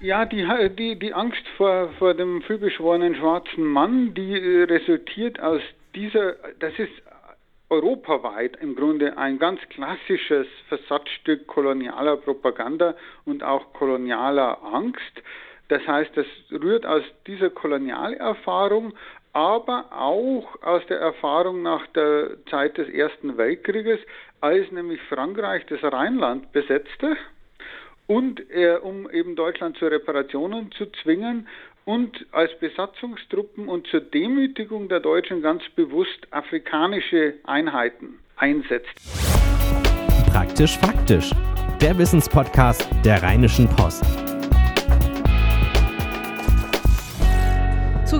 Ja, die, die, die Angst vor, vor dem vielbeschworenen schwarzen Mann, die äh, resultiert aus dieser, das ist europaweit im Grunde ein ganz klassisches Versatzstück kolonialer Propaganda und auch kolonialer Angst. Das heißt, das rührt aus dieser Kolonialerfahrung, aber auch aus der Erfahrung nach der Zeit des Ersten Weltkrieges, als nämlich Frankreich das Rheinland besetzte und äh, um eben Deutschland zu Reparationen zu zwingen und als Besatzungstruppen und zur Demütigung der Deutschen ganz bewusst afrikanische Einheiten einsetzt. Praktisch faktisch. Der Wissenspodcast der Rheinischen Post.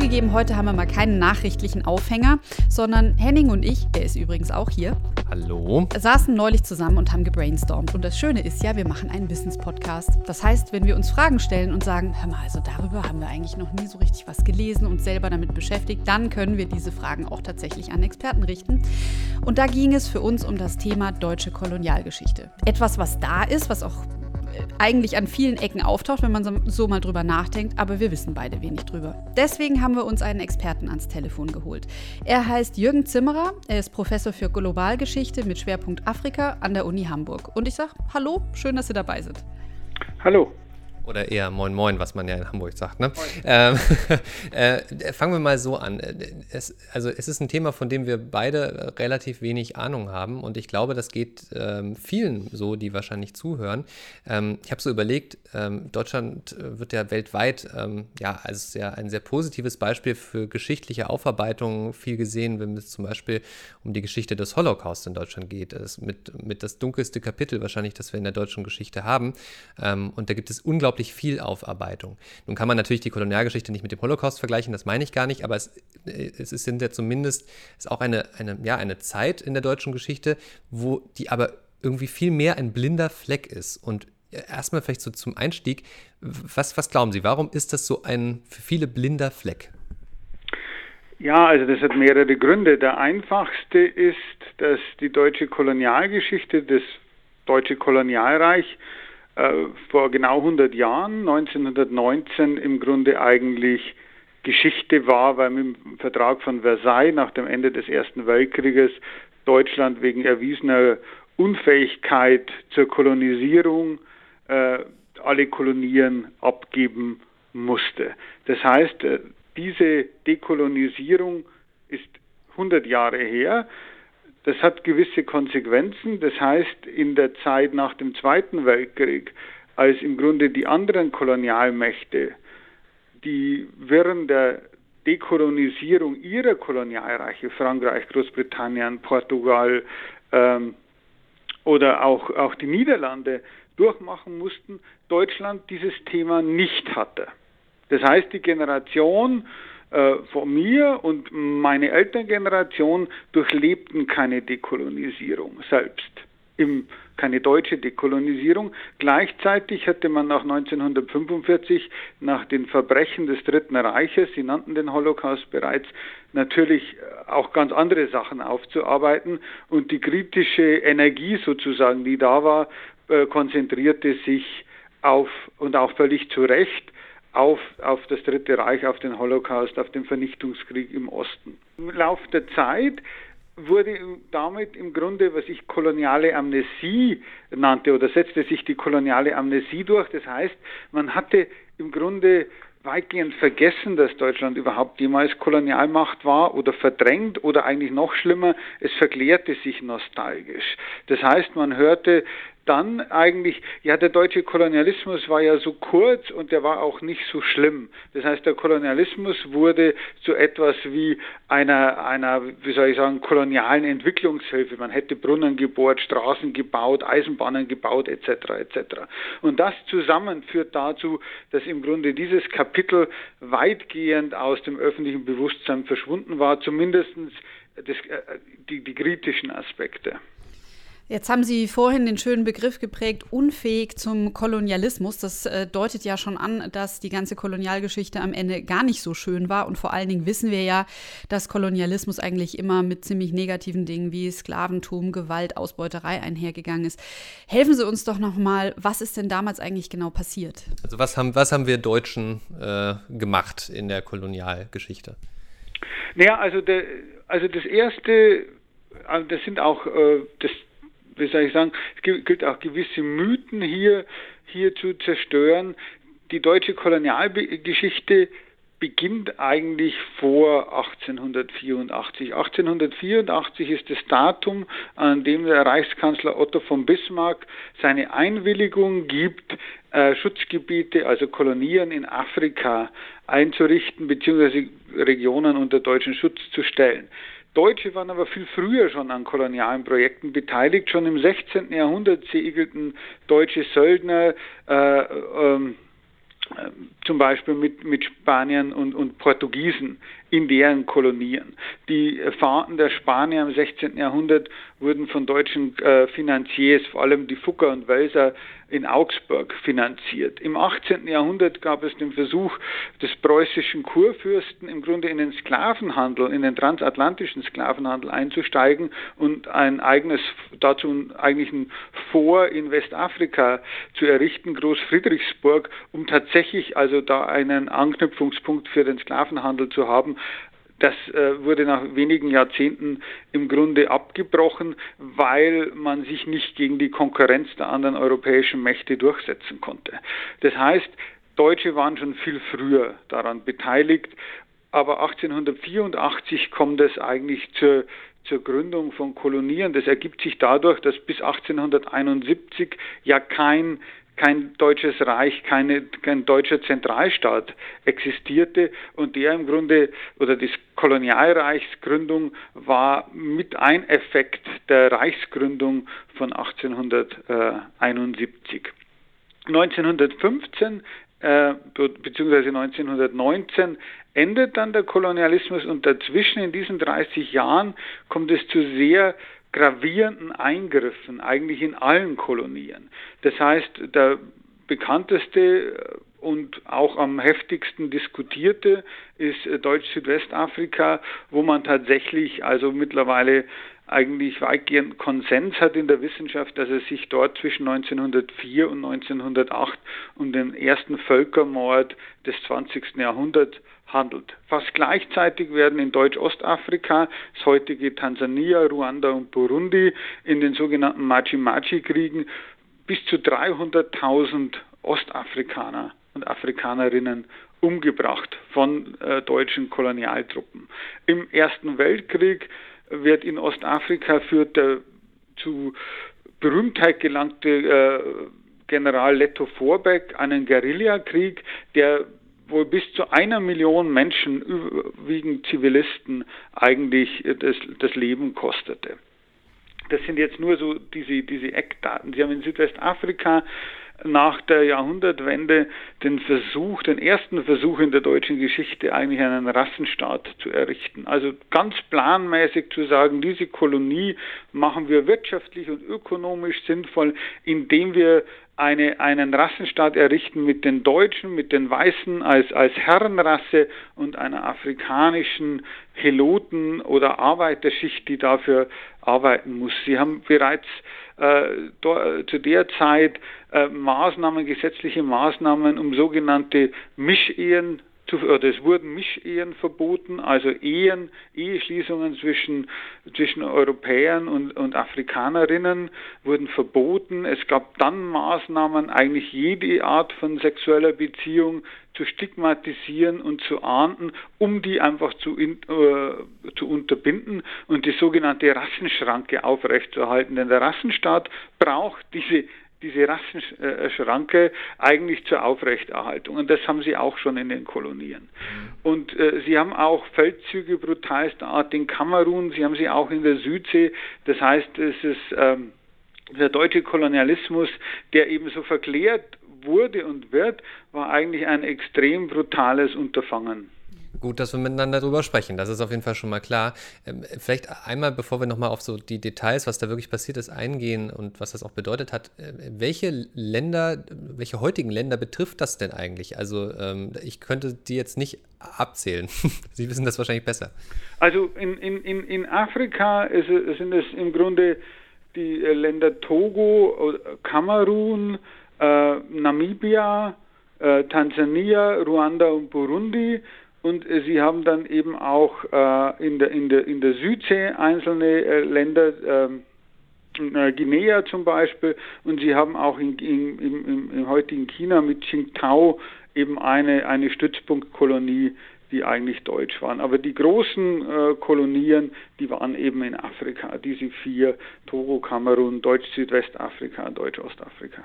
Zugegeben, heute haben wir mal keinen nachrichtlichen Aufhänger, sondern Henning und ich, er ist übrigens auch hier, Hallo. saßen neulich zusammen und haben gebrainstormt. Und das Schöne ist ja, wir machen einen Business-Podcast. Das heißt, wenn wir uns Fragen stellen und sagen, hör mal, also darüber haben wir eigentlich noch nie so richtig was gelesen und selber damit beschäftigt, dann können wir diese Fragen auch tatsächlich an Experten richten. Und da ging es für uns um das Thema deutsche Kolonialgeschichte. Etwas, was da ist, was auch eigentlich an vielen Ecken auftaucht, wenn man so mal drüber nachdenkt, aber wir wissen beide wenig drüber. Deswegen haben wir uns einen Experten ans Telefon geholt. Er heißt Jürgen Zimmerer, er ist Professor für Globalgeschichte mit Schwerpunkt Afrika an der Uni Hamburg. Und ich sage, hallo, schön, dass Sie dabei sind. Hallo. Oder eher Moin Moin, was man ja in Hamburg sagt. Ne? Ähm, äh, fangen wir mal so an. Es, also es ist ein Thema, von dem wir beide relativ wenig Ahnung haben und ich glaube, das geht ähm, vielen so, die wahrscheinlich zuhören. Ähm, ich habe so überlegt, ähm, Deutschland wird ja weltweit ähm, ja als ja ein sehr positives Beispiel für geschichtliche Aufarbeitung viel gesehen, wenn es zum Beispiel um die Geschichte des Holocaust in Deutschland geht. Das ist mit, mit das dunkelste Kapitel wahrscheinlich, das wir in der deutschen Geschichte haben. Ähm, und da gibt es unglaublich unglaublich viel Aufarbeitung. Nun kann man natürlich die Kolonialgeschichte nicht mit dem Holocaust vergleichen, das meine ich gar nicht, aber es, äh, es sind ja zumindest ist auch eine, eine, ja, eine Zeit in der deutschen Geschichte, wo die aber irgendwie viel mehr ein blinder Fleck ist. Und erstmal vielleicht so zum Einstieg, was, was glauben Sie, warum ist das so ein für viele blinder Fleck? Ja, also das hat mehrere Gründe. Der einfachste ist, dass die deutsche Kolonialgeschichte, das deutsche Kolonialreich äh, vor genau 100 Jahren, 1919, im Grunde eigentlich Geschichte war, weil mit dem Vertrag von Versailles nach dem Ende des Ersten Weltkrieges Deutschland wegen erwiesener Unfähigkeit zur Kolonisierung äh, alle Kolonien abgeben musste. Das heißt, äh, diese Dekolonisierung ist 100 Jahre her. Das hat gewisse Konsequenzen. Das heißt, in der Zeit nach dem Zweiten Weltkrieg, als im Grunde die anderen Kolonialmächte die während der Dekolonisierung ihrer Kolonialreiche, Frankreich, Großbritannien, Portugal ähm, oder auch, auch die Niederlande, durchmachen mussten, Deutschland dieses Thema nicht hatte. Das heißt, die Generation äh, von mir und meine Elterngeneration durchlebten keine Dekolonisierung selbst. Im, keine deutsche Dekolonisierung. Gleichzeitig hatte man nach 1945, nach den Verbrechen des Dritten Reiches, Sie nannten den Holocaust bereits, natürlich äh, auch ganz andere Sachen aufzuarbeiten und die kritische Energie sozusagen, die da war, äh, konzentrierte sich auf und auch völlig zu Recht auf, auf das Dritte Reich, auf den Holocaust, auf den Vernichtungskrieg im Osten. Im Laufe der Zeit wurde damit im Grunde, was ich koloniale Amnesie nannte, oder setzte sich die koloniale Amnesie durch. Das heißt, man hatte im Grunde weitgehend vergessen, dass Deutschland überhaupt jemals Kolonialmacht war oder verdrängt oder eigentlich noch schlimmer, es verklärte sich nostalgisch. Das heißt, man hörte dann eigentlich, ja, der deutsche Kolonialismus war ja so kurz und der war auch nicht so schlimm. Das heißt, der Kolonialismus wurde zu etwas wie einer, einer, wie soll ich sagen, kolonialen Entwicklungshilfe. Man hätte Brunnen gebohrt, Straßen gebaut, Eisenbahnen gebaut, etc., etc. Und das zusammen führt dazu, dass im Grunde dieses Kapitel weitgehend aus dem öffentlichen Bewusstsein verschwunden war, zumindest das, äh, die, die kritischen Aspekte. Jetzt haben Sie vorhin den schönen Begriff geprägt, unfähig zum Kolonialismus. Das äh, deutet ja schon an, dass die ganze Kolonialgeschichte am Ende gar nicht so schön war. Und vor allen Dingen wissen wir ja, dass Kolonialismus eigentlich immer mit ziemlich negativen Dingen wie Sklaventum, Gewalt, Ausbeuterei einhergegangen ist. Helfen Sie uns doch nochmal, was ist denn damals eigentlich genau passiert? Also was haben, was haben wir Deutschen äh, gemacht in der Kolonialgeschichte? Naja, also, der, also das Erste, also das sind auch äh, das wie soll ich sagen, es gilt auch gewisse Mythen hier, hier zu zerstören. Die deutsche Kolonialgeschichte beginnt eigentlich vor 1884. 1884 ist das Datum, an dem der Reichskanzler Otto von Bismarck seine Einwilligung gibt, äh, Schutzgebiete, also Kolonien in Afrika einzurichten bzw. Regionen unter deutschen Schutz zu stellen. Deutsche waren aber viel früher schon an kolonialen Projekten beteiligt. Schon im 16. Jahrhundert segelten deutsche Söldner äh, ähm, äh, zum Beispiel mit, mit Spaniern und, und Portugiesen in deren Kolonien. Die Fahrten der Spanier im 16. Jahrhundert wurden von deutschen äh, Finanziers, vor allem die Fucker und Welser, in Augsburg finanziert. Im 18. Jahrhundert gab es den Versuch des preußischen Kurfürsten im Grunde in den Sklavenhandel, in den transatlantischen Sklavenhandel einzusteigen und ein eigenes, dazu eigentlich ein Vor in Westafrika zu errichten, Großfriedrichsburg, um tatsächlich also da einen Anknüpfungspunkt für den Sklavenhandel zu haben, das äh, wurde nach wenigen Jahrzehnten im Grunde abgebrochen, weil man sich nicht gegen die Konkurrenz der anderen europäischen Mächte durchsetzen konnte. Das heißt, Deutsche waren schon viel früher daran beteiligt, aber 1884 kommt es eigentlich zur zur Gründung von Kolonien. Das ergibt sich dadurch, dass bis 1871 ja kein kein deutsches Reich, keine, kein deutscher Zentralstaat existierte und der im Grunde oder die Kolonialreichsgründung war mit ein Effekt der Reichsgründung von 1871. 1915 äh, beziehungsweise 1919 endet dann der Kolonialismus und dazwischen in diesen 30 Jahren kommt es zu sehr gravierenden Eingriffen eigentlich in allen Kolonien. Das heißt, der bekannteste und auch am heftigsten diskutierte ist Deutsch-Südwestafrika, wo man tatsächlich also mittlerweile eigentlich weitgehend Konsens hat in der Wissenschaft, dass es sich dort zwischen 1904 und 1908 um den ersten Völkermord des 20. Jahrhunderts handelt. Fast gleichzeitig werden in Deutsch-Ostafrika, das heutige Tansania, Ruanda und Burundi, in den sogenannten Machi-Machi-Kriegen bis zu 300.000 Ostafrikaner und Afrikanerinnen umgebracht von äh, deutschen Kolonialtruppen. Im Ersten Weltkrieg wird in Ostafrika führt der zu Berühmtheit gelangte äh, General Leto Vorbeck einen Guerillakrieg, der wohl bis zu einer Million Menschen, überwiegend Zivilisten, eigentlich das, das Leben kostete. Das sind jetzt nur so diese, diese Eckdaten. Sie haben in Südwestafrika nach der Jahrhundertwende den Versuch, den ersten Versuch in der deutschen Geschichte eigentlich einen Rassenstaat zu errichten. Also ganz planmäßig zu sagen, diese Kolonie machen wir wirtschaftlich und ökonomisch sinnvoll, indem wir eine, einen Rassenstaat errichten mit den Deutschen, mit den Weißen als, als Herrenrasse und einer afrikanischen Heloten- oder Arbeiterschicht, die dafür arbeiten muss. Sie haben bereits zu der Zeit äh, Maßnahmen, gesetzliche Maßnahmen, um sogenannte Mischehen zu, oder es wurden Mischehen verboten, also Ehen, Eheschließungen zwischen, zwischen Europäern und, und Afrikanerinnen wurden verboten. Es gab dann Maßnahmen, eigentlich jede Art von sexueller Beziehung zu stigmatisieren und zu ahnden, um die einfach zu, in, äh, zu unterbinden und die sogenannte Rassenschranke aufrechtzuerhalten. Denn der Rassenstaat braucht diese diese Rassenschranke eigentlich zur Aufrechterhaltung. Und das haben sie auch schon in den Kolonien. Und äh, sie haben auch Feldzüge brutalster Art in Kamerun, sie haben sie auch in der Südsee. Das heißt, es ist ähm, der deutsche Kolonialismus, der eben so verklärt wurde und wird, war eigentlich ein extrem brutales Unterfangen. Gut, dass wir miteinander darüber sprechen. Das ist auf jeden Fall schon mal klar. Ähm, vielleicht einmal, bevor wir nochmal auf so die Details, was da wirklich passiert ist, eingehen und was das auch bedeutet hat. Äh, welche Länder, welche heutigen Länder betrifft das denn eigentlich? Also ähm, ich könnte die jetzt nicht abzählen. Sie wissen das wahrscheinlich besser. Also in, in, in Afrika ist, sind es im Grunde die äh, Länder Togo, Kamerun, äh, Namibia, äh, Tansania, Ruanda und Burundi und äh, sie haben dann eben auch äh, in, der, in, der, in der Südsee einzelne äh, Länder, ähm, äh, Guinea zum Beispiel, und sie haben auch in, in, im, im, heutigen China mit Qingdao eben eine, eine Stützpunktkolonie, die eigentlich deutsch waren. Aber die großen äh, Kolonien, die waren eben in Afrika, diese vier, Togo, Kamerun, Deutsch-Südwestafrika, Deutsch-Ostafrika.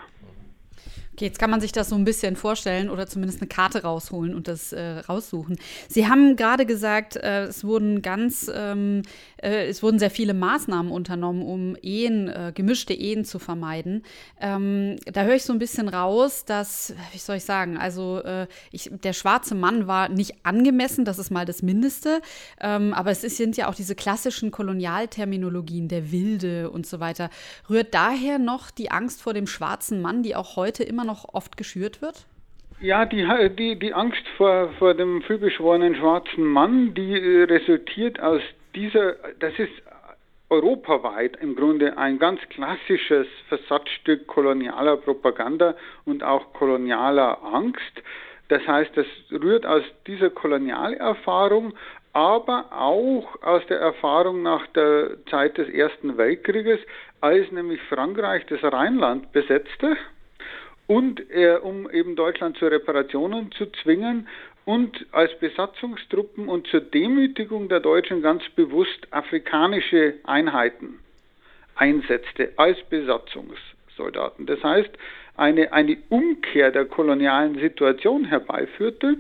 Okay, jetzt kann man sich das so ein bisschen vorstellen oder zumindest eine Karte rausholen und das äh, raussuchen. Sie haben gerade gesagt, äh, es wurden ganz, ähm, äh, es wurden sehr viele Maßnahmen unternommen, um Ehen, äh, gemischte Ehen zu vermeiden. Ähm, da höre ich so ein bisschen raus, dass, wie soll ich sagen, also äh, ich, der schwarze Mann war nicht angemessen, das ist mal das Mindeste. Ähm, aber es sind ja auch diese klassischen Kolonialterminologien, der Wilde und so weiter. Rührt daher noch die Angst vor dem schwarzen Mann, die auch heute immer immer noch oft geschürt wird? Ja, die, die, die Angst vor, vor dem vielbeschworenen schwarzen Mann, die äh, resultiert aus dieser, das ist europaweit im Grunde ein ganz klassisches Versatzstück kolonialer Propaganda und auch kolonialer Angst. Das heißt, das rührt aus dieser Kolonialerfahrung, aber auch aus der Erfahrung nach der Zeit des Ersten Weltkrieges, als nämlich Frankreich das Rheinland besetzte und äh, um eben Deutschland zu Reparationen zu zwingen und als Besatzungstruppen und zur Demütigung der Deutschen ganz bewusst afrikanische Einheiten einsetzte als Besatzungssoldaten. Das heißt, eine, eine Umkehr der kolonialen Situation herbeiführte.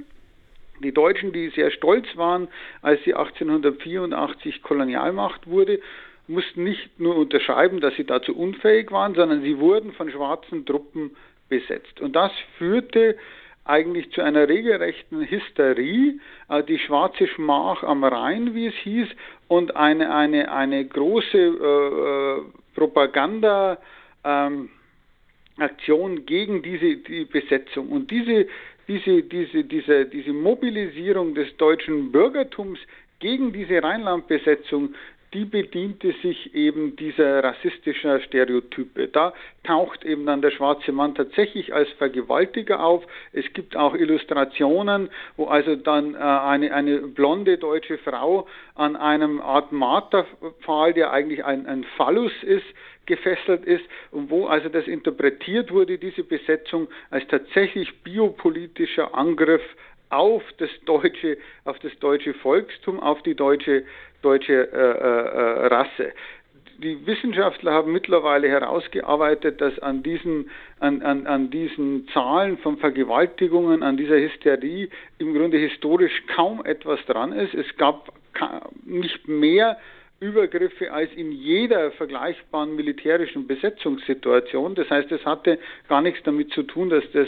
Die Deutschen, die sehr stolz waren, als sie 1884 Kolonialmacht wurde, mussten nicht nur unterschreiben, dass sie dazu unfähig waren, sondern sie wurden von schwarzen Truppen besetzt. Und das führte eigentlich zu einer regelrechten Hysterie, äh, die schwarze Schmach am Rhein, wie es hieß, und eine, eine, eine große äh, äh Propaganda. Ähm, gegen diese die Besetzung. Und diese, diese, diese, diese, diese Mobilisierung des deutschen Bürgertums gegen diese Rheinlandbesetzung, die bediente sich eben dieser rassistischen Stereotype. Da taucht eben dann der schwarze Mann tatsächlich als Vergewaltiger auf. Es gibt auch Illustrationen, wo also dann äh, eine, eine blonde deutsche Frau an einem Art Marterpfahl, der eigentlich ein, ein Phallus ist, gefesselt ist und wo also das interpretiert wurde, diese Besetzung als tatsächlich biopolitischer Angriff auf das deutsche, auf das deutsche Volkstum, auf die deutsche deutsche äh, äh, Rasse. Die Wissenschaftler haben mittlerweile herausgearbeitet, dass an diesen, an, an, an diesen Zahlen von Vergewaltigungen, an dieser Hysterie im Grunde historisch kaum etwas dran ist. Es gab nicht mehr Übergriffe als in jeder vergleichbaren militärischen Besetzungssituation. Das heißt, es hatte gar nichts damit zu tun, dass das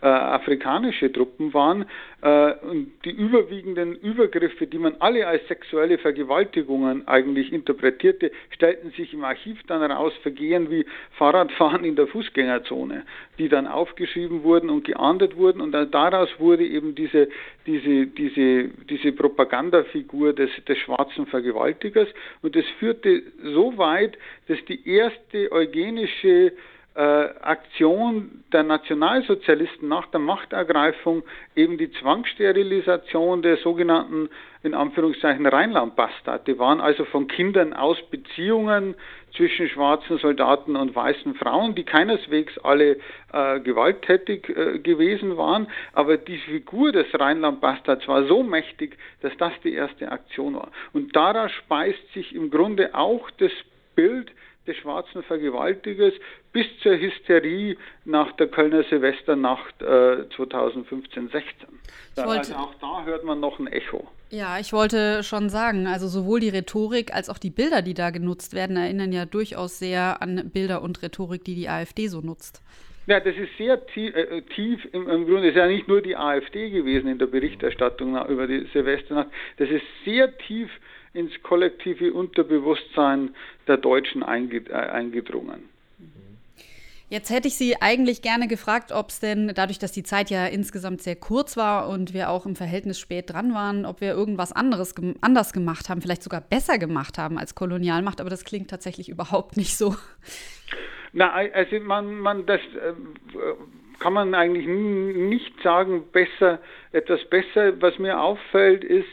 äh, afrikanische Truppen waren. Äh, und die überwiegenden Übergriffe, die man alle als sexuelle Vergewaltigungen eigentlich interpretierte, stellten sich im Archiv dann heraus, Vergehen wie Fahrradfahren in der Fußgängerzone, die dann aufgeschrieben wurden und geahndet wurden. Und daraus wurde eben diese, diese, diese, diese Propagandafigur des, des schwarzen Vergewaltigers. Und das führte so weit, dass die erste eugenische Aktion der Nationalsozialisten nach der Machtergreifung eben die Zwangssterilisation der sogenannten, in Anführungszeichen, Rheinland-Bastard. Die waren also von Kindern aus Beziehungen zwischen schwarzen Soldaten und weißen Frauen, die keineswegs alle äh, gewalttätig äh, gewesen waren, aber die Figur des Rheinland-Bastards war so mächtig, dass das die erste Aktion war. Und daraus speist sich im Grunde auch das Bild des schwarzen Vergewaltigers bis zur Hysterie nach der Kölner Silvesternacht äh, 2015-16. Also auch da hört man noch ein Echo. Ja, ich wollte schon sagen, also sowohl die Rhetorik als auch die Bilder, die da genutzt werden, erinnern ja durchaus sehr an Bilder und Rhetorik, die die AfD so nutzt. Ja, das ist sehr tief, äh, tief im, im, Grunde, ist ja nicht nur die AfD gewesen in der Berichterstattung über die Silvesternacht, das ist sehr tief ins kollektive Unterbewusstsein der Deutschen äh, eingedrungen. Jetzt hätte ich Sie eigentlich gerne gefragt, ob es denn, dadurch, dass die Zeit ja insgesamt sehr kurz war und wir auch im Verhältnis spät dran waren, ob wir irgendwas anderes anders gemacht haben, vielleicht sogar besser gemacht haben als Kolonialmacht, aber das klingt tatsächlich überhaupt nicht so. Na, also man, man das äh, kann man eigentlich nicht sagen, besser, etwas besser. Was mir auffällt, ist,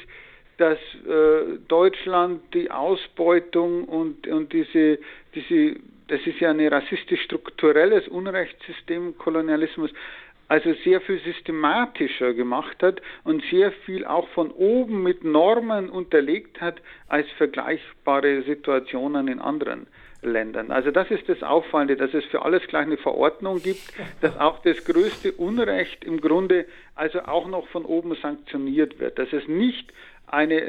dass äh, Deutschland die Ausbeutung und, und diese, diese das ist ja ein rassistisch-strukturelles Unrechtssystem, Kolonialismus, also sehr viel systematischer gemacht hat und sehr viel auch von oben mit Normen unterlegt hat als vergleichbare Situationen in anderen Ländern. Also das ist das Auffallende, dass es für alles gleich eine Verordnung gibt, dass auch das größte Unrecht im Grunde also auch noch von oben sanktioniert wird, dass es nicht eine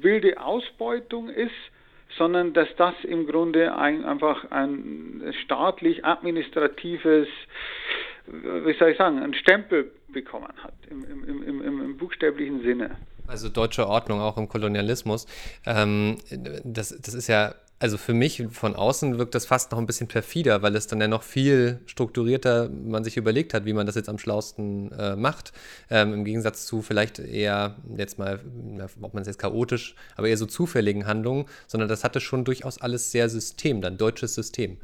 wilde Ausbeutung ist, sondern dass das im Grunde ein, einfach ein staatlich-administratives, wie soll ich sagen, ein Stempel bekommen hat, im, im, im, im, buchstäblichen Sinne. Also deutsche Ordnung auch im Kolonialismus. Ähm, das, das ist ja also für mich von außen wirkt das fast noch ein bisschen perfider, weil es dann ja noch viel strukturierter man sich überlegt hat, wie man das jetzt am schlausten äh, macht. Ähm, Im Gegensatz zu vielleicht eher, jetzt mal, ob man es jetzt chaotisch, aber eher so zufälligen Handlungen, sondern das hatte schon durchaus alles sehr System, dann deutsches System.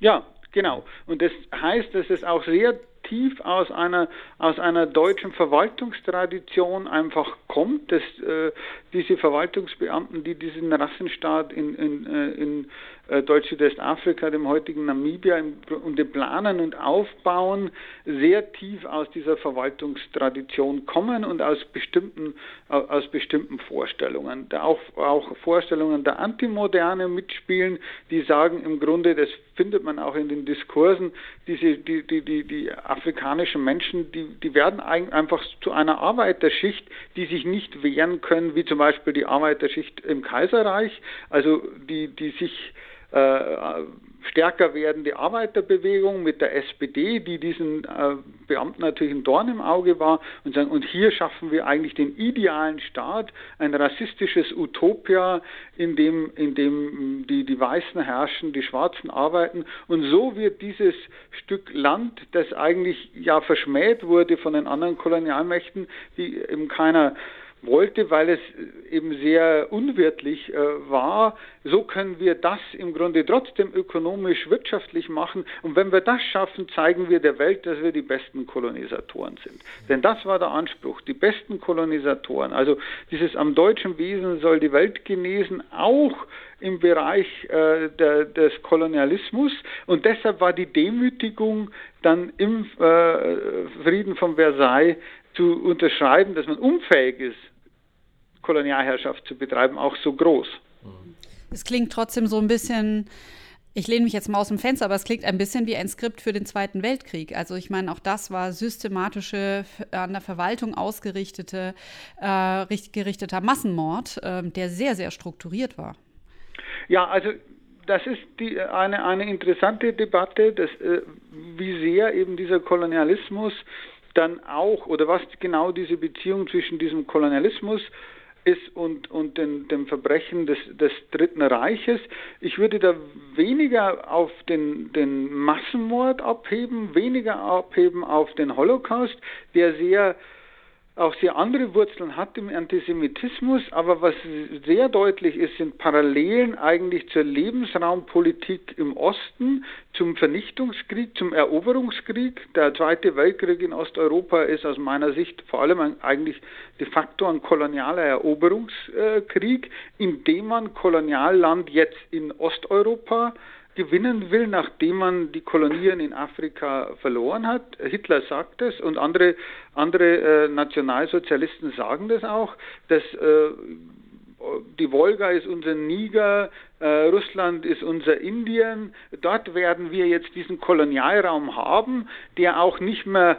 Ja, genau. Und das heißt, dass es auch sehr tief aus einer, aus einer deutschen Verwaltungstradition einfach kommt, dass äh, diese Verwaltungsbeamten, die diesen Rassenstaat in, in, äh, in äh, Deutsch-Südwestafrika, dem heutigen Namibia, und dem Planen und Aufbauen sehr tief aus dieser Verwaltungstradition kommen und aus bestimmten, aus bestimmten Vorstellungen. Da auch, auch Vorstellungen der Antimoderne mitspielen, die sagen im Grunde, das findet man auch in den Diskursen, diese, die, die, die, die afrikanischen Menschen, die, die werden einfach zu einer Arbeiterschicht, die sich nicht wehren können, wie zum Beispiel die Arbeiterschicht im Kaiserreich, also die, die sich äh, stärker werdende Arbeiterbewegung mit der SPD, die diesen äh, Beamten natürlich ein Dorn im Auge war und sagen, und hier schaffen wir eigentlich den idealen Staat, ein rassistisches Utopia, in dem, in dem die, die Weißen herrschen, die Schwarzen arbeiten. Und so wird dieses Stück Land, das eigentlich ja verschmäht wurde von den anderen Kolonialmächten, die eben keiner wollte, weil es eben sehr unwirtlich äh, war. So können wir das im Grunde trotzdem ökonomisch, wirtschaftlich machen. Und wenn wir das schaffen, zeigen wir der Welt, dass wir die besten Kolonisatoren sind. Denn das war der Anspruch, die besten Kolonisatoren. Also dieses am deutschen Wesen soll die Welt genesen, auch im Bereich äh, der, des Kolonialismus. Und deshalb war die Demütigung dann im äh, Frieden von Versailles zu unterschreiben, dass man unfähig ist, Kolonialherrschaft zu betreiben, auch so groß. Es klingt trotzdem so ein bisschen, ich lehne mich jetzt mal aus dem Fenster, aber es klingt ein bisschen wie ein Skript für den Zweiten Weltkrieg. Also ich meine, auch das war systematische, an der Verwaltung ausgerichtete, äh, gerichteter Massenmord, äh, der sehr, sehr strukturiert war. Ja, also das ist die, eine, eine interessante Debatte, dass, äh, wie sehr eben dieser Kolonialismus dann auch, oder was genau diese Beziehung zwischen diesem Kolonialismus ist und, und den, dem Verbrechen des, des Dritten Reiches. Ich würde da weniger auf den, den Massenmord abheben, weniger abheben auf den Holocaust, der sehr auch sehr andere Wurzeln hat im Antisemitismus, aber was sehr deutlich ist, sind Parallelen eigentlich zur Lebensraumpolitik im Osten, zum Vernichtungskrieg, zum Eroberungskrieg. Der Zweite Weltkrieg in Osteuropa ist aus meiner Sicht vor allem eigentlich de facto ein kolonialer Eroberungskrieg, in dem man Kolonialland jetzt in Osteuropa gewinnen will, nachdem man die Kolonien in Afrika verloren hat. Hitler sagt es und andere, andere äh, Nationalsozialisten sagen das auch, dass äh, die Wolga ist unser Niger, äh, Russland ist unser Indien. Dort werden wir jetzt diesen Kolonialraum haben, der auch nicht mehr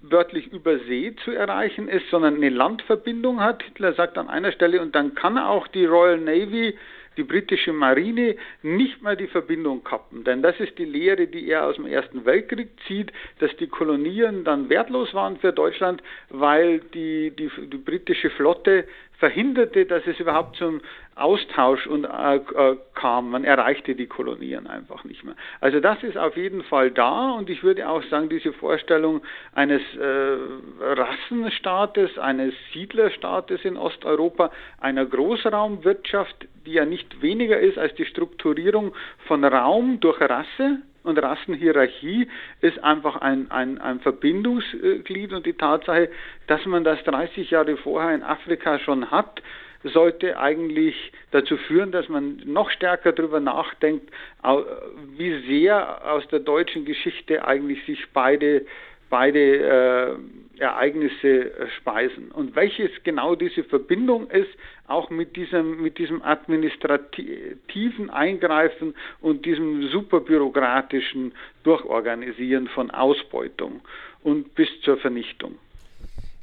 wörtlich über See zu erreichen ist, sondern eine Landverbindung hat. Hitler sagt an einer Stelle, und dann kann auch die Royal Navy die britische Marine nicht mehr die Verbindung kappen. Denn das ist die Lehre, die er aus dem Ersten Weltkrieg zieht, dass die Kolonien dann wertlos waren für Deutschland, weil die, die, die britische Flotte verhinderte, dass es überhaupt zum Austausch und, äh, äh, kam. Man erreichte die Kolonien einfach nicht mehr. Also das ist auf jeden Fall da und ich würde auch sagen, diese Vorstellung eines äh, Rassenstaates, eines Siedlerstaates in Osteuropa, einer Großraumwirtschaft, die ja nicht weniger ist als die Strukturierung von Raum durch Rasse, und Rassenhierarchie ist einfach ein, ein, ein Verbindungsglied und die Tatsache, dass man das 30 Jahre vorher in Afrika schon hat, sollte eigentlich dazu führen, dass man noch stärker darüber nachdenkt, wie sehr aus der deutschen Geschichte eigentlich sich beide beide äh, Ereignisse äh, speisen. Und welches genau diese Verbindung ist, auch mit diesem, mit diesem administrativen Eingreifen und diesem superbürokratischen Durchorganisieren von Ausbeutung und bis zur Vernichtung.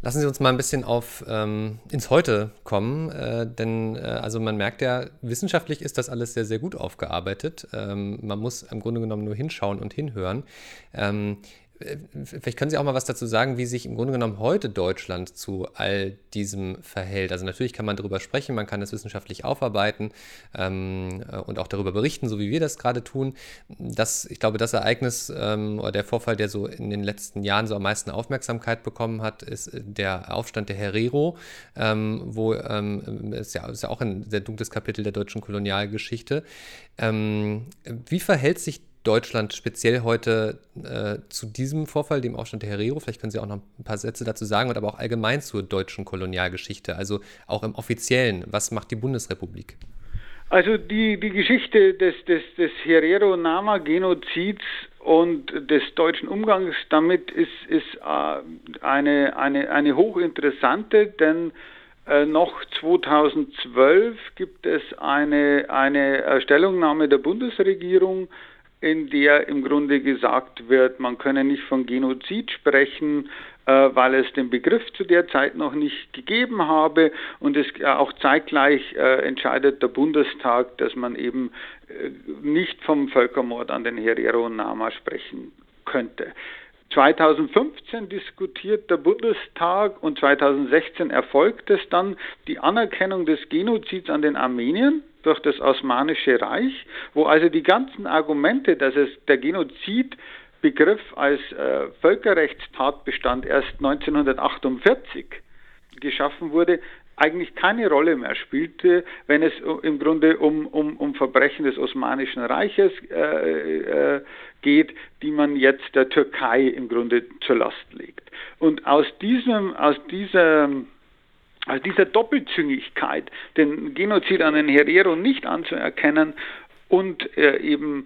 Lassen Sie uns mal ein bisschen auf ähm, ins Heute kommen, äh, denn äh, also man merkt ja, wissenschaftlich ist das alles sehr, sehr gut aufgearbeitet. Ähm, man muss im Grunde genommen nur hinschauen und hinhören. Ähm, Vielleicht können Sie auch mal was dazu sagen, wie sich im Grunde genommen heute Deutschland zu all diesem verhält. Also natürlich kann man darüber sprechen, man kann es wissenschaftlich aufarbeiten ähm, und auch darüber berichten, so wie wir das gerade tun. Das, ich glaube, das Ereignis ähm, oder der Vorfall, der so in den letzten Jahren so am meisten Aufmerksamkeit bekommen hat, ist der Aufstand der Herero, ähm, wo ähm, ist, ja, ist ja auch ein sehr dunkles Kapitel der deutschen Kolonialgeschichte. Ähm, wie verhält sich Deutschland speziell heute äh, zu diesem Vorfall, dem Aufstand der Herero? Vielleicht können Sie auch noch ein paar Sätze dazu sagen und aber auch allgemein zur deutschen Kolonialgeschichte, also auch im offiziellen. Was macht die Bundesrepublik? Also die, die Geschichte des, des, des Herero-Nama-Genozids und des deutschen Umgangs damit ist, ist äh, eine, eine, eine hochinteressante, denn äh, noch 2012 gibt es eine, eine Stellungnahme der Bundesregierung, in der im Grunde gesagt wird, man könne nicht von Genozid sprechen, äh, weil es den Begriff zu der Zeit noch nicht gegeben habe und es auch zeitgleich äh, entscheidet der Bundestag, dass man eben äh, nicht vom Völkermord an den Herero und Nama sprechen könnte. 2015 diskutiert der Bundestag und 2016 erfolgt es dann die Anerkennung des Genozids an den Armeniern durch das Osmanische Reich, wo also die ganzen Argumente, dass es der Genozidbegriff als äh, Völkerrechtstatbestand erst 1948 geschaffen wurde, eigentlich keine Rolle mehr spielte, wenn es im Grunde um, um, um Verbrechen des Osmanischen Reiches äh, äh, geht, die man jetzt der Türkei im Grunde zur Last legt. Und aus diesem, aus dieser also dieser Doppelzüngigkeit, den Genozid an den Herero nicht anzuerkennen und äh, eben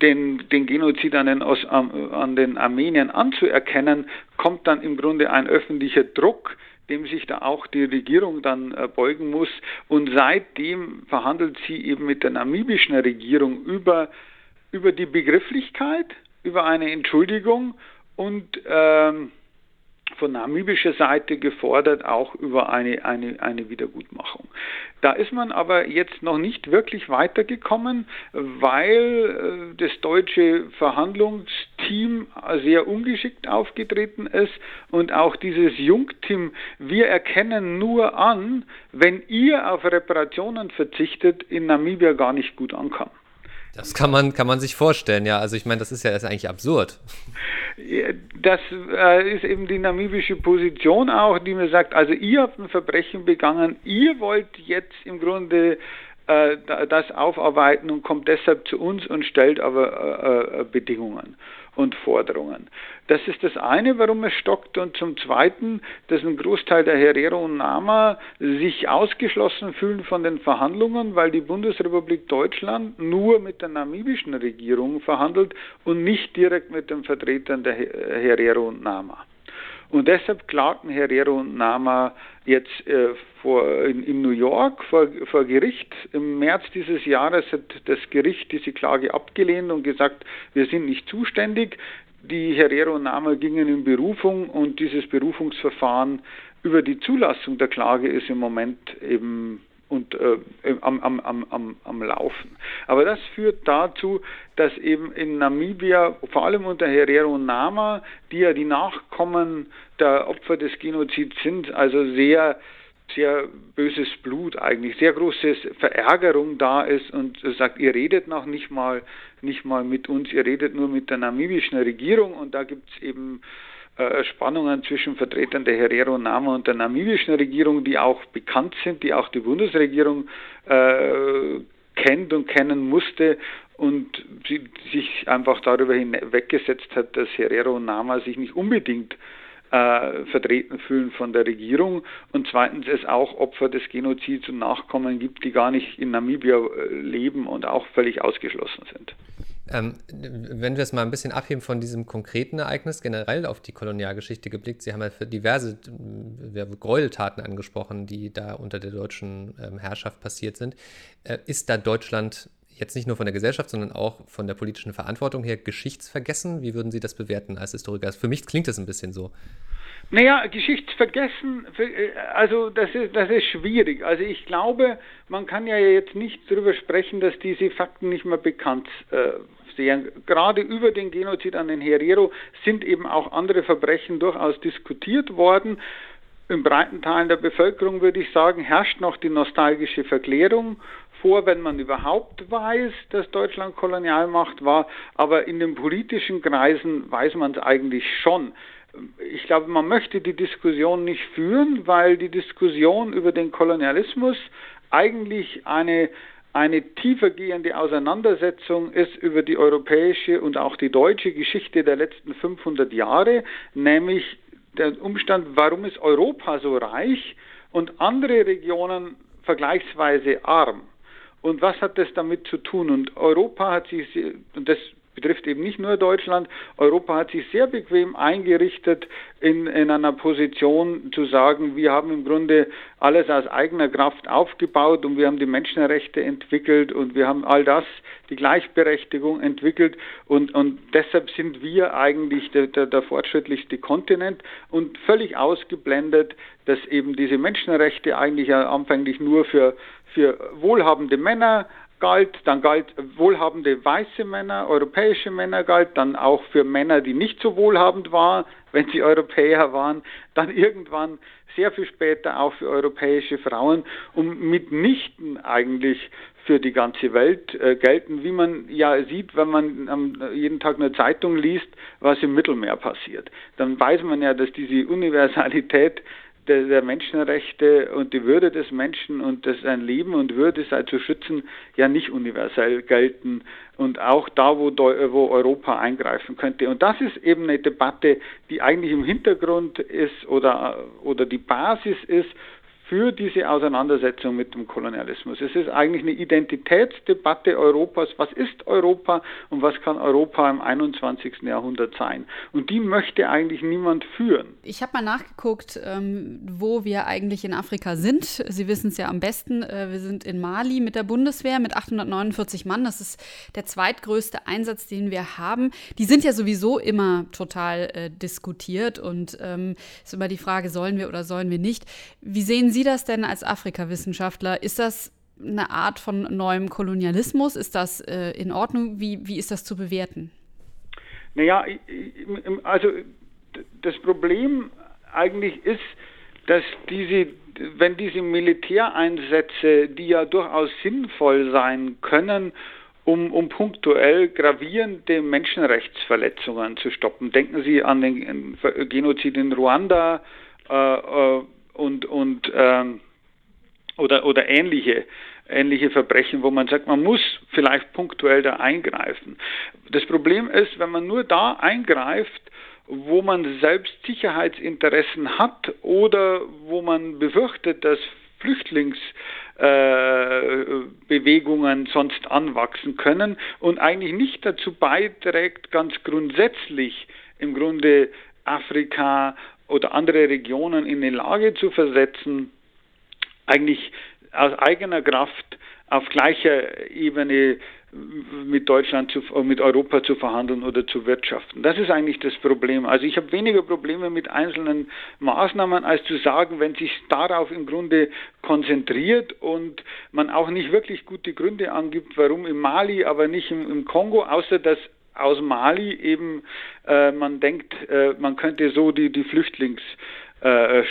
den, den Genozid an den, an den Armeniern anzuerkennen, kommt dann im Grunde ein öffentlicher Druck, dem sich da auch die Regierung dann äh, beugen muss. Und seitdem verhandelt sie eben mit der namibischen Regierung über, über die Begrifflichkeit, über eine Entschuldigung und ähm, von namibischer Seite gefordert, auch über eine, eine, eine Wiedergutmachung. Da ist man aber jetzt noch nicht wirklich weitergekommen, weil äh, das deutsche Verhandlungsteam sehr ungeschickt aufgetreten ist und auch dieses Jungteam, wir erkennen nur an, wenn ihr auf Reparationen verzichtet, in Namibia gar nicht gut ankam. Das kann man, kann man sich vorstellen, ja. Also ich meine, das ist ja das ist eigentlich absurd. Das äh, ist eben die namibische Position auch, die mir sagt, also ihr habt ein Verbrechen begangen, ihr wollt jetzt im Grunde äh, das aufarbeiten und kommt deshalb zu uns und stellt aber äh, äh Bedingungen und Forderungen. Das ist das eine, warum es stockt. Und zum Zweiten, dass ein Großteil der Herero und Nama sich ausgeschlossen fühlen von den Verhandlungen, weil die Bundesrepublik Deutschland nur mit der namibischen Regierung verhandelt und nicht direkt mit den Vertretern der Herero und Nama. Und deshalb klagten Herero und Nama jetzt äh, vor, in, in, New York vor, vor Gericht. Im März dieses Jahres hat das Gericht diese Klage abgelehnt und gesagt, wir sind nicht zuständig. Die Herero und Nama gingen in Berufung und dieses Berufungsverfahren über die Zulassung der Klage ist im Moment eben und äh, am, am, am, am Laufen. Aber das führt dazu, dass eben in Namibia, vor allem unter Herero Nama, die ja die Nachkommen der Opfer des Genozids sind, also sehr sehr böses Blut eigentlich, sehr große Verärgerung da ist und sagt, ihr redet noch nicht mal, nicht mal mit uns, ihr redet nur mit der namibischen Regierung und da gibt es eben Spannungen zwischen Vertretern der Herero Nama und der namibischen Regierung, die auch bekannt sind, die auch die Bundesregierung äh, kennt und kennen musste und sie sich einfach darüber hinweggesetzt hat, dass Herero Nama sich nicht unbedingt äh, vertreten fühlen von der Regierung und zweitens es auch Opfer des Genozids und Nachkommen gibt, die gar nicht in Namibia äh, leben und auch völlig ausgeschlossen sind. Ähm, wenn wir es mal ein bisschen abheben von diesem konkreten Ereignis, generell auf die Kolonialgeschichte geblickt, Sie haben ja für diverse äh, Gräueltaten angesprochen, die da unter der deutschen ähm, Herrschaft passiert sind. Äh, ist da Deutschland jetzt nicht nur von der Gesellschaft, sondern auch von der politischen Verantwortung her geschichtsvergessen? Wie würden Sie das bewerten als Historiker? Für mich klingt das ein bisschen so. Naja, Geschichtsvergessen, äh, also das ist, das ist schwierig. Also ich glaube, man kann ja jetzt nicht darüber sprechen, dass diese Fakten nicht mehr bekannt äh, sehen. Gerade über den Genozid an den Herero sind eben auch andere Verbrechen durchaus diskutiert worden. In breiten Teilen der Bevölkerung würde ich sagen, herrscht noch die nostalgische Verklärung vor, wenn man überhaupt weiß, dass Deutschland Kolonialmacht war, aber in den politischen Kreisen weiß man es eigentlich schon. Ich glaube, man möchte die Diskussion nicht führen, weil die Diskussion über den Kolonialismus eigentlich eine eine tiefergehende Auseinandersetzung ist über die europäische und auch die deutsche Geschichte der letzten 500 Jahre, nämlich der Umstand, warum ist Europa so reich und andere Regionen vergleichsweise arm. Und was hat das damit zu tun? Und Europa hat sich, und das betrifft eben nicht nur Deutschland. Europa hat sich sehr bequem eingerichtet in, in einer Position zu sagen, wir haben im Grunde alles aus eigener Kraft aufgebaut und wir haben die Menschenrechte entwickelt und wir haben all das, die Gleichberechtigung entwickelt und, und deshalb sind wir eigentlich der, der, der fortschrittlichste Kontinent und völlig ausgeblendet, dass eben diese Menschenrechte eigentlich anfänglich nur für, für wohlhabende Männer galt, dann galt wohlhabende weiße Männer, europäische Männer galt, dann auch für Männer, die nicht so wohlhabend waren, wenn sie Europäer waren, dann irgendwann sehr viel später auch für europäische Frauen und mitnichten eigentlich für die ganze Welt äh, gelten, wie man ja sieht, wenn man ähm, jeden Tag eine Zeitung liest, was im Mittelmeer passiert. Dann weiß man ja, dass diese Universalität der, der, Menschenrechte und die Würde des Menschen und das sein Leben und Würde sei zu schützen ja nicht universell gelten und auch da, wo, wo Europa eingreifen könnte. Und das ist eben eine Debatte, die eigentlich im Hintergrund ist oder, oder die Basis ist für diese Auseinandersetzung mit dem Kolonialismus. Es ist eigentlich eine Identitätsdebatte Europas. Was ist Europa und was kann Europa im 21. Jahrhundert sein? Und die möchte eigentlich niemand führen. Ich habe mal nachgeguckt, ähm, wo wir eigentlich in Afrika sind. Sie wissen es ja am besten. Äh, wir sind in Mali mit der Bundeswehr mit 849 Mann. Das ist der zweitgrößte Einsatz, den wir haben. Die sind ja sowieso immer total äh, diskutiert und ähm, ist immer die Frage, sollen wir oder sollen wir nicht. Wie sehen Sie das denn als Afrikawissenschaftler? Ist das eine Art von neuem Kolonialismus? Ist das äh, in Ordnung? Wie, wie ist das zu bewerten? Naja, also das Problem eigentlich ist, dass diese, wenn diese Militäreinsätze, die ja durchaus sinnvoll sein können, um, um punktuell gravierende Menschenrechtsverletzungen zu stoppen. Denken Sie an den Genozid in Ruanda, äh, äh und, und ähm, oder, oder ähnliche, ähnliche Verbrechen, wo man sagt, man muss vielleicht punktuell da eingreifen. Das Problem ist, wenn man nur da eingreift, wo man selbst Sicherheitsinteressen hat oder wo man befürchtet, dass Flüchtlingsbewegungen äh, sonst anwachsen können und eigentlich nicht dazu beiträgt, ganz grundsätzlich im Grunde Afrika oder andere Regionen in die Lage zu versetzen, eigentlich aus eigener Kraft auf gleicher Ebene mit Deutschland, zu, mit Europa zu verhandeln oder zu wirtschaften. Das ist eigentlich das Problem. Also ich habe weniger Probleme mit einzelnen Maßnahmen, als zu sagen, wenn sich darauf im Grunde konzentriert und man auch nicht wirklich gute Gründe angibt, warum im Mali, aber nicht im, im Kongo, außer dass aus Mali eben äh, man denkt, äh, man könnte so die, die Flüchtlings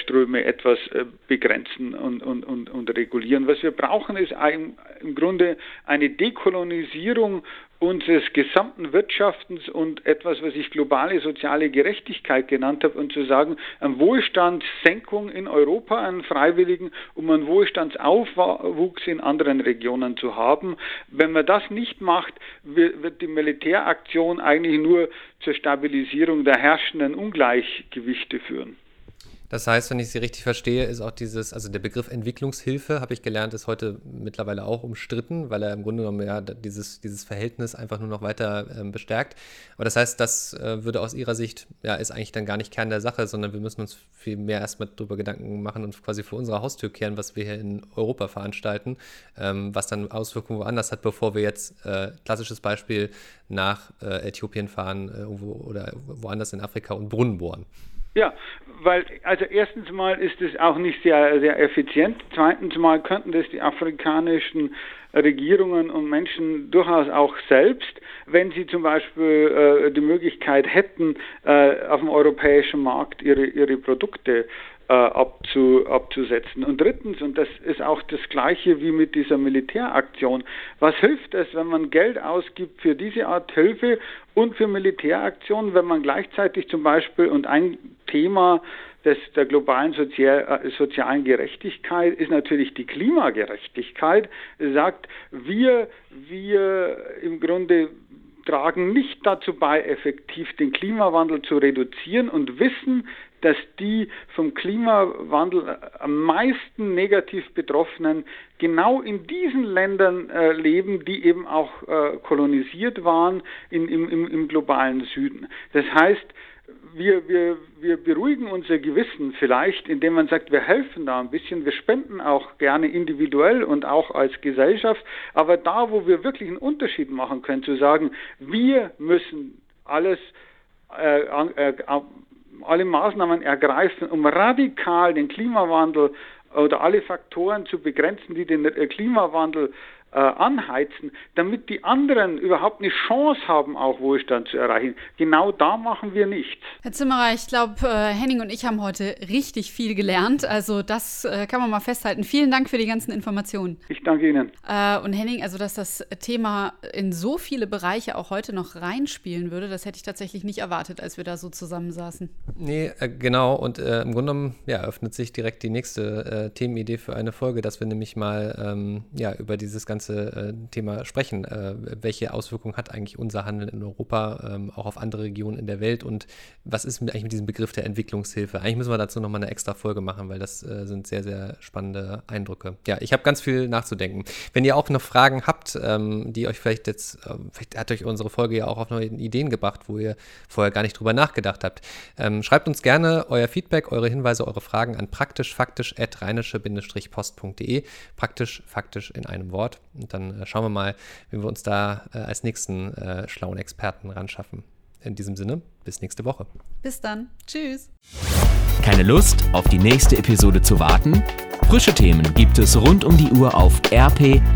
Ströme etwas äh, begrenzen und, und, und, und regulieren. Was wir brauchen, ist ein, im Grunde eine Dekolonisierung unseres gesamten Wirtschaftens und etwas, was ich globale soziale Gerechtigkeit genannt habe, und zu sagen, eine Wohlstandssenkung in Europa, einen freiwilligen, um einen Wohlstandsaufwuchs in anderen Regionen zu haben. Wenn man das nicht macht, wird die Militäraktion eigentlich nur zur Stabilisierung der herrschenden Ungleichgewichte führen. Das heißt, wenn ich Sie richtig verstehe, ist auch dieses, also der Begriff Entwicklungshilfe, habe ich gelernt, ist heute mittlerweile auch umstritten, weil er im Grunde genommen ja dieses, dieses Verhältnis einfach nur noch weiter ähm, bestärkt. Aber das heißt, das äh, würde aus Ihrer Sicht, ja, ist eigentlich dann gar nicht Kern der Sache, sondern wir müssen uns viel mehr erstmal darüber Gedanken machen und quasi vor unserer Haustür kehren, was wir hier in Europa veranstalten, ähm, was dann Auswirkungen woanders hat, bevor wir jetzt, äh, klassisches Beispiel, nach äh, Äthiopien fahren äh, oder woanders in Afrika und Brunnen bohren. Ja, weil, also erstens mal ist es auch nicht sehr, sehr effizient. Zweitens mal könnten das die afrikanischen Regierungen und Menschen durchaus auch selbst, wenn sie zum Beispiel äh, die Möglichkeit hätten, äh, auf dem europäischen Markt ihre, ihre Produkte abzu, abzusetzen. Und drittens, und das ist auch das Gleiche wie mit dieser Militäraktion, was hilft es, wenn man Geld ausgibt für diese Art Hilfe und für Militäraktionen, wenn man gleichzeitig zum Beispiel, und ein Thema des, der globalen Sozial, äh, sozialen Gerechtigkeit ist natürlich die Klimagerechtigkeit, sagt, wir, wir im Grunde tragen nicht dazu bei, effektiv den Klimawandel zu reduzieren und wissen, dass die vom Klimawandel am meisten negativ Betroffenen genau in diesen Ländern äh, leben, die eben auch äh, kolonisiert waren in, im, im, im globalen Süden. Das heißt, wir, wir, wir beruhigen unser Gewissen vielleicht, indem man sagt, wir helfen da ein bisschen, wir spenden auch gerne individuell und auch als Gesellschaft, aber da, wo wir wirklich einen Unterschied machen können, zu sagen, wir müssen alles äh, äh, alle Maßnahmen ergreifen, um radikal den Klimawandel oder alle Faktoren zu begrenzen, die den Klimawandel äh, anheizen, damit die anderen überhaupt eine Chance haben, auch Wohlstand zu erreichen. Genau da machen wir nichts. Herr Zimmerer, ich glaube, äh, Henning und ich haben heute richtig viel gelernt. Also das äh, kann man mal festhalten. Vielen Dank für die ganzen Informationen. Ich danke Ihnen. Äh, und Henning, also dass das Thema in so viele Bereiche auch heute noch reinspielen würde, das hätte ich tatsächlich nicht erwartet, als wir da so zusammensaßen. Nee, äh, genau. Und äh, im Grunde genommen ja, öffnet sich direkt die nächste Themenidee für eine Folge, dass wir nämlich mal ähm, ja, über dieses ganze ganze äh, Thema sprechen. Äh, welche Auswirkungen hat eigentlich unser Handeln in Europa ähm, auch auf andere Regionen in der Welt und was ist mit, eigentlich mit diesem Begriff der Entwicklungshilfe? Eigentlich müssen wir dazu nochmal eine extra Folge machen, weil das äh, sind sehr, sehr spannende Eindrücke. Ja, ich habe ganz viel nachzudenken. Wenn ihr auch noch Fragen habt, ähm, die euch vielleicht jetzt, ähm, vielleicht hat euch unsere Folge ja auch auf neue Ideen gebracht, wo ihr vorher gar nicht drüber nachgedacht habt. Ähm, schreibt uns gerne euer Feedback, eure Hinweise, eure Fragen an praktischfaktisch.rheinische-post.de. Praktisch faktisch in einem Wort. Und dann äh, schauen wir mal, wie wir uns da äh, als nächsten äh, schlauen Experten ran schaffen. In diesem Sinne, bis nächste Woche. Bis dann. Tschüss. Keine Lust, auf die nächste Episode zu warten? Frische Themen gibt es rund um die Uhr auf rp-online.de.